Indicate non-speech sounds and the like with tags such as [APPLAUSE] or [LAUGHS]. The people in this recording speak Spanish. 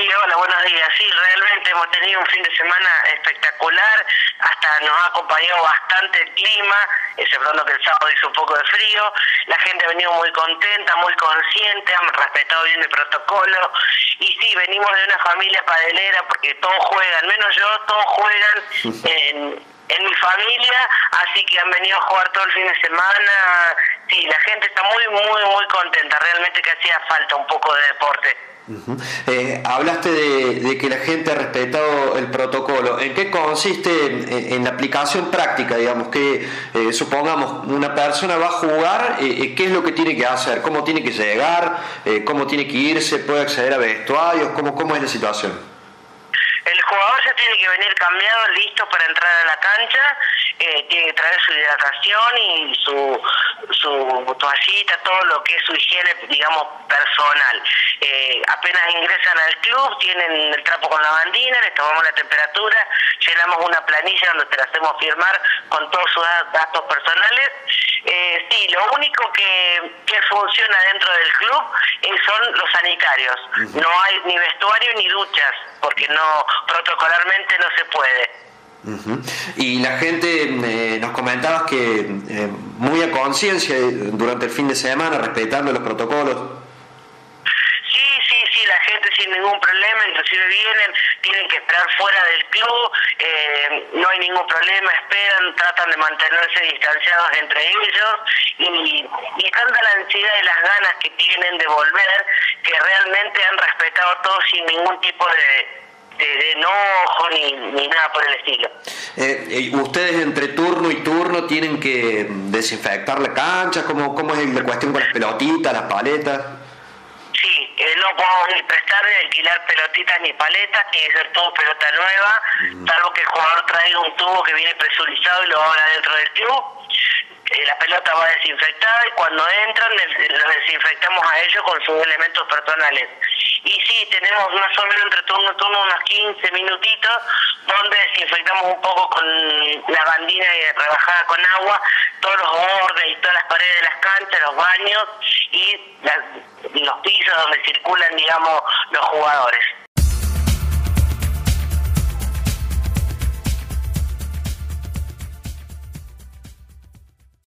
hola, buenos días. Sí, realmente hemos tenido un fin de semana espectacular, hasta nos ha acompañado bastante el clima, excepto que el sábado hizo un poco de frío. La gente ha venido muy contenta, muy consciente, han respetado bien el protocolo. Y sí, venimos de una familia padelera porque todos juegan, menos yo, todos juegan [LAUGHS] en, en mi familia, así que han venido a jugar todo el fin de semana. Sí, la gente está muy, muy, muy contenta. Realmente que hacía falta un poco de deporte. Eh, hablaste de, que la gente ha respetado el protocolo. ¿En qué consiste en, la aplicación práctica, digamos? Que eh, supongamos una persona va a jugar, eh, ¿qué es lo que tiene que hacer? ¿Cómo tiene que llegar? ¿Cómo tiene que irse? ¿Puede acceder a vestuarios? ¿Cómo, cómo es la situación? Ya tiene que venir cambiado, listo para entrar a la cancha, eh, tiene que traer su hidratación y su, su toallita, todo lo que es su higiene, digamos, personal. Eh, apenas ingresan al club, tienen el trapo con la bandina, les tomamos la temperatura, llenamos una planilla donde te la hacemos firmar con todos sus datos personales. Eh, sí, lo único que, que funciona dentro del club son los sanitarios. No hay ni vestuario ni duchas, porque no protocolarmente no se puede. Y la gente, eh, nos comentabas que eh, muy a conciencia durante el fin de semana, respetando los protocolos. Sí, sí, sí, la gente sin ningún problema, inclusive vienen, tienen que esperar fuera del club, eh, no hay ningún problema, esperan, tratan de mantenerse distanciados entre ellos y, y tanta la ansiedad y las ganas que tienen de volver que realmente han respetado todo sin ningún tipo de de, enojo ni, ni, nada por el estilo. Eh, eh, ¿Ustedes entre turno y turno tienen que desinfectar la cancha? ¿Cómo, cómo es la cuestión con las pelotitas, las paletas? Eh, no podemos ni prestar ni alquilar pelotitas ni paletas, tiene que ser todo pelota nueva, salvo que el jugador traiga un tubo que viene presurizado y lo haga dentro del club. la pelota va desinfectada y cuando entran los desinfectamos a ellos con sus elementos personales y sí, tenemos más o menos entre turno y turno unos 15 minutitos donde desinfectamos un poco con la bandina rebajada con agua todos los bordes y todas las paredes de las canchas, los baños y los pisos donde circulan, digamos, los jugadores.